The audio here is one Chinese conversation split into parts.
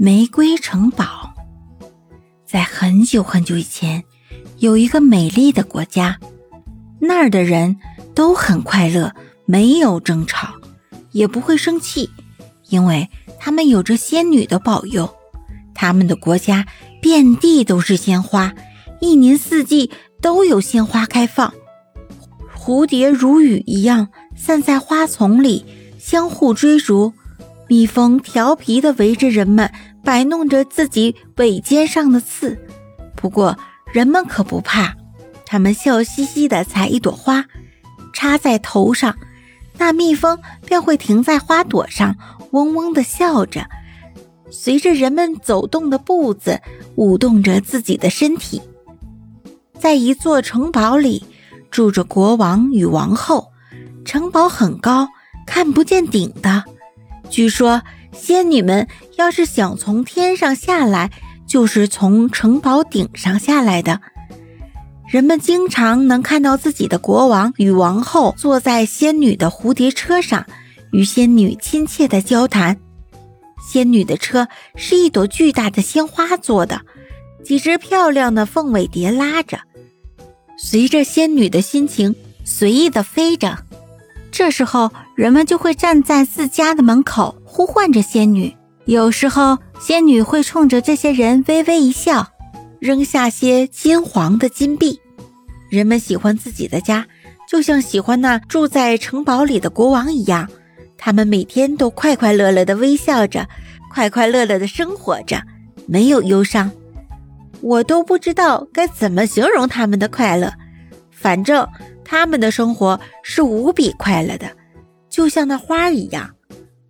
玫瑰城堡，在很久很久以前，有一个美丽的国家，那儿的人都很快乐，没有争吵，也不会生气，因为他们有着仙女的保佑。他们的国家遍地都是鲜花，一年四季都有鲜花开放，蝴蝶如雨一样散在花丛里，相互追逐。蜜蜂调皮地围着人们，摆弄着自己尾尖上的刺。不过人们可不怕，他们笑嘻嘻地采一朵花，插在头上，那蜜蜂便会停在花朵上，嗡嗡地笑着，随着人们走动的步子，舞动着自己的身体。在一座城堡里，住着国王与王后。城堡很高，看不见顶的。据说仙女们要是想从天上下来，就是从城堡顶上下来的。人们经常能看到自己的国王与王后坐在仙女的蝴蝶车上，与仙女亲切地交谈。仙女的车是一朵巨大的鲜花做的，几只漂亮的凤尾蝶拉着，随着仙女的心情随意地飞着。这时候，人们就会站在自家的门口呼唤着仙女。有时候，仙女会冲着这些人微微一笑，扔下些金黄的金币。人们喜欢自己的家，就像喜欢那住在城堡里的国王一样。他们每天都快快乐乐地微笑着，快快乐乐地生活着，没有忧伤。我都不知道该怎么形容他们的快乐，反正。他们的生活是无比快乐的，就像那花一样。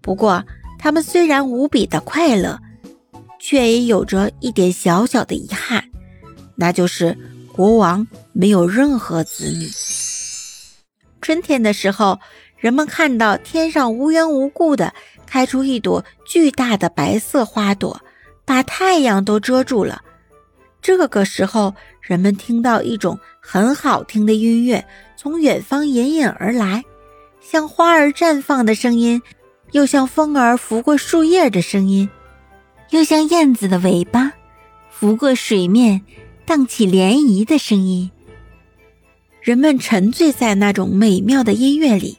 不过，他们虽然无比的快乐，却也有着一点小小的遗憾，那就是国王没有任何子女。春天的时候，人们看到天上无缘无故的开出一朵巨大的白色花朵，把太阳都遮住了。这个时候，人们听到一种很好听的音乐从远方隐隐而来，像花儿绽放的声音，又像风儿拂过树叶的声音，又像燕子的尾巴拂过水面荡起涟漪的声音。人们沉醉在那种美妙的音乐里，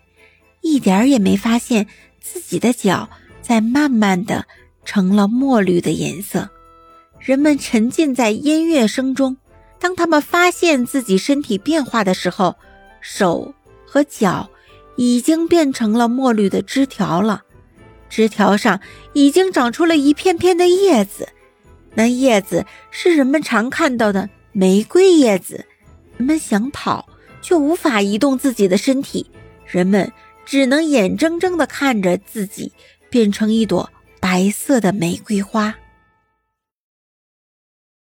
一点儿也没发现自己的脚在慢慢的成了墨绿的颜色。人们沉浸在音乐声中，当他们发现自己身体变化的时候，手和脚已经变成了墨绿的枝条了。枝条上已经长出了一片片的叶子，那叶子是人们常看到的玫瑰叶子。人们想跑，却无法移动自己的身体，人们只能眼睁睁地看着自己变成一朵白色的玫瑰花。